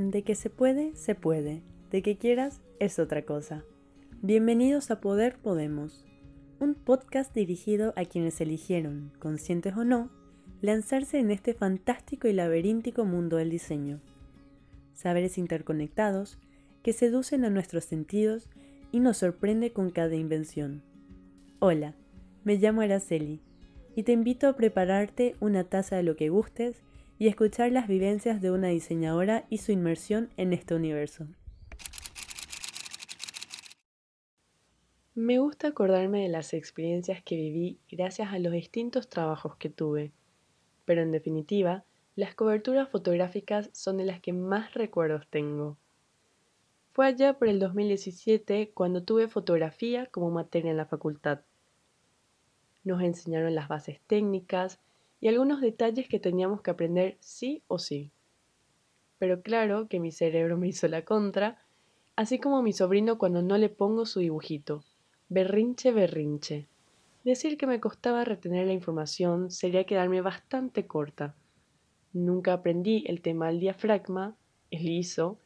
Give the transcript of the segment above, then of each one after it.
De que se puede, se puede. De que quieras, es otra cosa. Bienvenidos a Poder Podemos, un podcast dirigido a quienes eligieron, conscientes o no, lanzarse en este fantástico y laberíntico mundo del diseño. Saberes interconectados que seducen a nuestros sentidos y nos sorprende con cada invención. Hola, me llamo Araceli y te invito a prepararte una taza de lo que gustes y escuchar las vivencias de una diseñadora y su inmersión en este universo. Me gusta acordarme de las experiencias que viví gracias a los distintos trabajos que tuve, pero en definitiva, las coberturas fotográficas son de las que más recuerdos tengo. Fue allá por el 2017 cuando tuve fotografía como materia en la facultad. Nos enseñaron las bases técnicas, y algunos detalles que teníamos que aprender sí o sí. Pero claro que mi cerebro me hizo la contra, así como mi sobrino cuando no le pongo su dibujito. Berrinche, berrinche. Decir que me costaba retener la información sería quedarme bastante corta. Nunca aprendí el tema del diafragma, el ISO,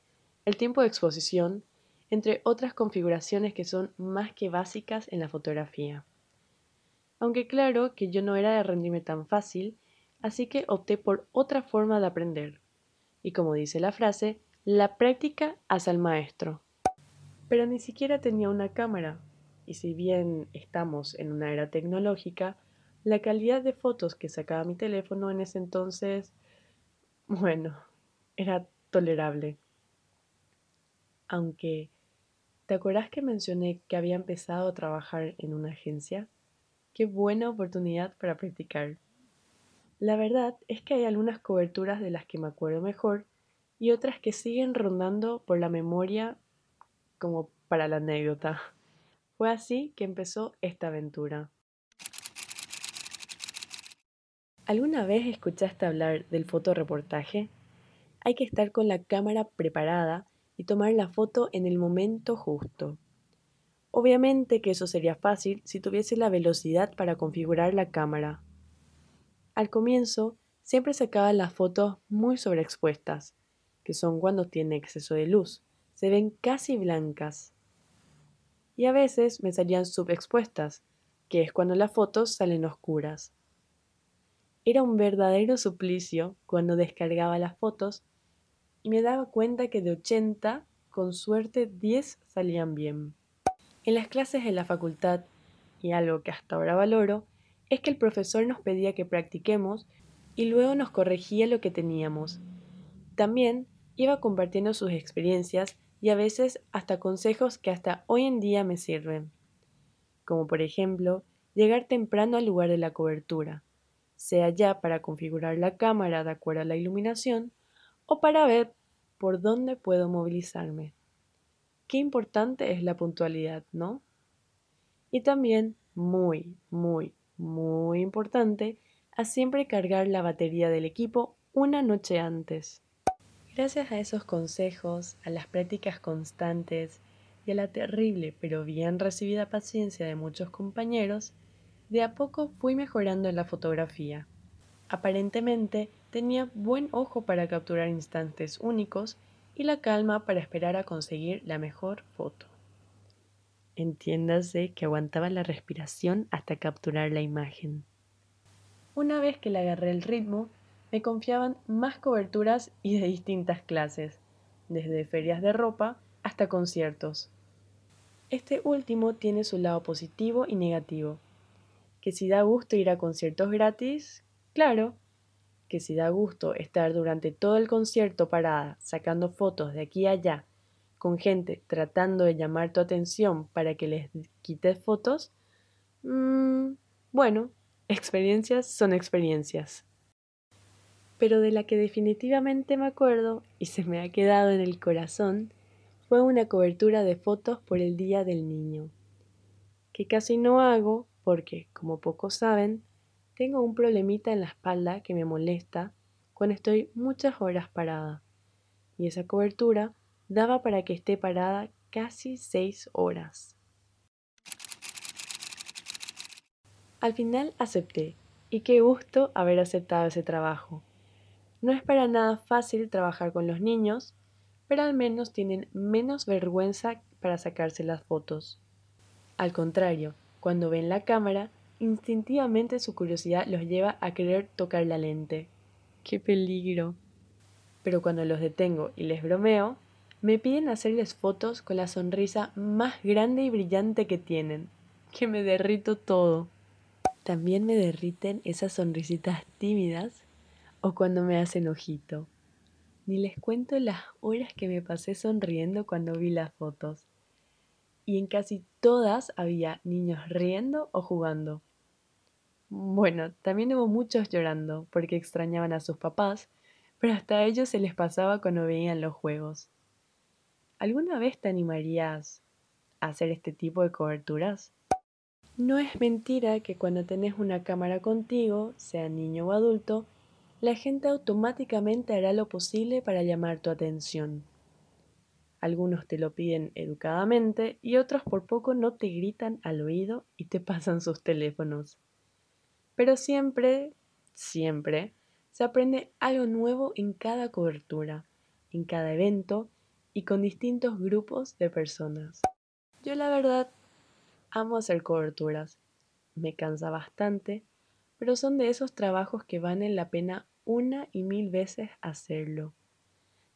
el tiempo de exposición, entre otras configuraciones que son más que básicas en la fotografía aunque claro que yo no era de rendirme tan fácil, así que opté por otra forma de aprender. Y como dice la frase, la práctica hace al maestro. Pero ni siquiera tenía una cámara, y si bien estamos en una era tecnológica, la calidad de fotos que sacaba mi teléfono en ese entonces, bueno, era tolerable. Aunque, ¿te acuerdas que mencioné que había empezado a trabajar en una agencia? Qué buena oportunidad para practicar. La verdad es que hay algunas coberturas de las que me acuerdo mejor y otras que siguen rondando por la memoria como para la anécdota. Fue así que empezó esta aventura. ¿Alguna vez escuchaste hablar del fotoreportaje? Hay que estar con la cámara preparada y tomar la foto en el momento justo. Obviamente que eso sería fácil si tuviese la velocidad para configurar la cámara. Al comienzo, siempre sacaba las fotos muy sobreexpuestas, que son cuando tiene exceso de luz, se ven casi blancas. Y a veces me salían subexpuestas, que es cuando las fotos salen oscuras. Era un verdadero suplicio cuando descargaba las fotos y me daba cuenta que de 80, con suerte 10 salían bien. En las clases de la facultad, y algo que hasta ahora valoro, es que el profesor nos pedía que practiquemos y luego nos corregía lo que teníamos. También iba compartiendo sus experiencias y a veces hasta consejos que hasta hoy en día me sirven. Como por ejemplo, llegar temprano al lugar de la cobertura, sea ya para configurar la cámara de acuerdo a la iluminación o para ver por dónde puedo movilizarme. Qué importante es la puntualidad, ¿no? Y también, muy, muy, muy importante, a siempre cargar la batería del equipo una noche antes. Gracias a esos consejos, a las prácticas constantes y a la terrible pero bien recibida paciencia de muchos compañeros, de a poco fui mejorando en la fotografía. Aparentemente tenía buen ojo para capturar instantes únicos y la calma para esperar a conseguir la mejor foto. Entiéndase que aguantaba la respiración hasta capturar la imagen. Una vez que le agarré el ritmo, me confiaban más coberturas y de distintas clases, desde ferias de ropa hasta conciertos. Este último tiene su lado positivo y negativo. Que si da gusto ir a conciertos gratis, claro, que si da gusto estar durante todo el concierto parada sacando fotos de aquí a allá, con gente tratando de llamar tu atención para que les quites fotos, mmm, bueno, experiencias son experiencias. Pero de la que definitivamente me acuerdo y se me ha quedado en el corazón fue una cobertura de fotos por el Día del Niño, que casi no hago porque, como pocos saben, tengo un problemita en la espalda que me molesta cuando estoy muchas horas parada. Y esa cobertura daba para que esté parada casi seis horas. Al final acepté, y qué gusto haber aceptado ese trabajo. No es para nada fácil trabajar con los niños, pero al menos tienen menos vergüenza para sacarse las fotos. Al contrario, cuando ven la cámara, instintivamente su curiosidad los lleva a querer tocar la lente. ¡Qué peligro! Pero cuando los detengo y les bromeo, me piden hacerles fotos con la sonrisa más grande y brillante que tienen, que me derrito todo. También me derriten esas sonrisitas tímidas o cuando me hacen ojito. Ni les cuento las horas que me pasé sonriendo cuando vi las fotos. Y en casi todas había niños riendo o jugando. Bueno, también hubo muchos llorando porque extrañaban a sus papás, pero hasta a ellos se les pasaba cuando veían los juegos. ¿Alguna vez te animarías a hacer este tipo de coberturas? No es mentira que cuando tenés una cámara contigo, sea niño o adulto, la gente automáticamente hará lo posible para llamar tu atención. Algunos te lo piden educadamente y otros por poco no te gritan al oído y te pasan sus teléfonos. Pero siempre, siempre, se aprende algo nuevo en cada cobertura, en cada evento y con distintos grupos de personas. Yo la verdad amo hacer coberturas. Me cansa bastante, pero son de esos trabajos que valen la pena una y mil veces hacerlo,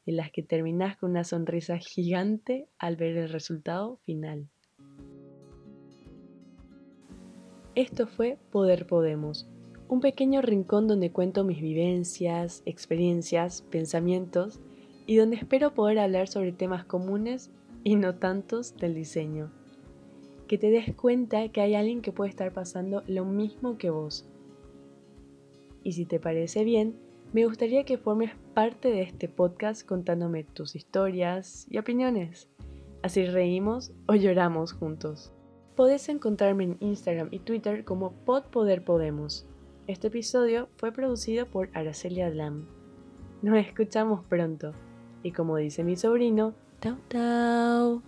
de las que terminas con una sonrisa gigante al ver el resultado final. Esto fue Poder Podemos, un pequeño rincón donde cuento mis vivencias, experiencias, pensamientos y donde espero poder hablar sobre temas comunes y no tantos del diseño. Que te des cuenta que hay alguien que puede estar pasando lo mismo que vos y si te parece bien, me gustaría que formes parte de este podcast contándome tus historias y opiniones. Así reímos o lloramos juntos. Podés encontrarme en Instagram y Twitter como PodPoderPodemos. Este episodio fue producido por Aracelia Lam. Nos escuchamos pronto. Y como dice mi sobrino, tau tau.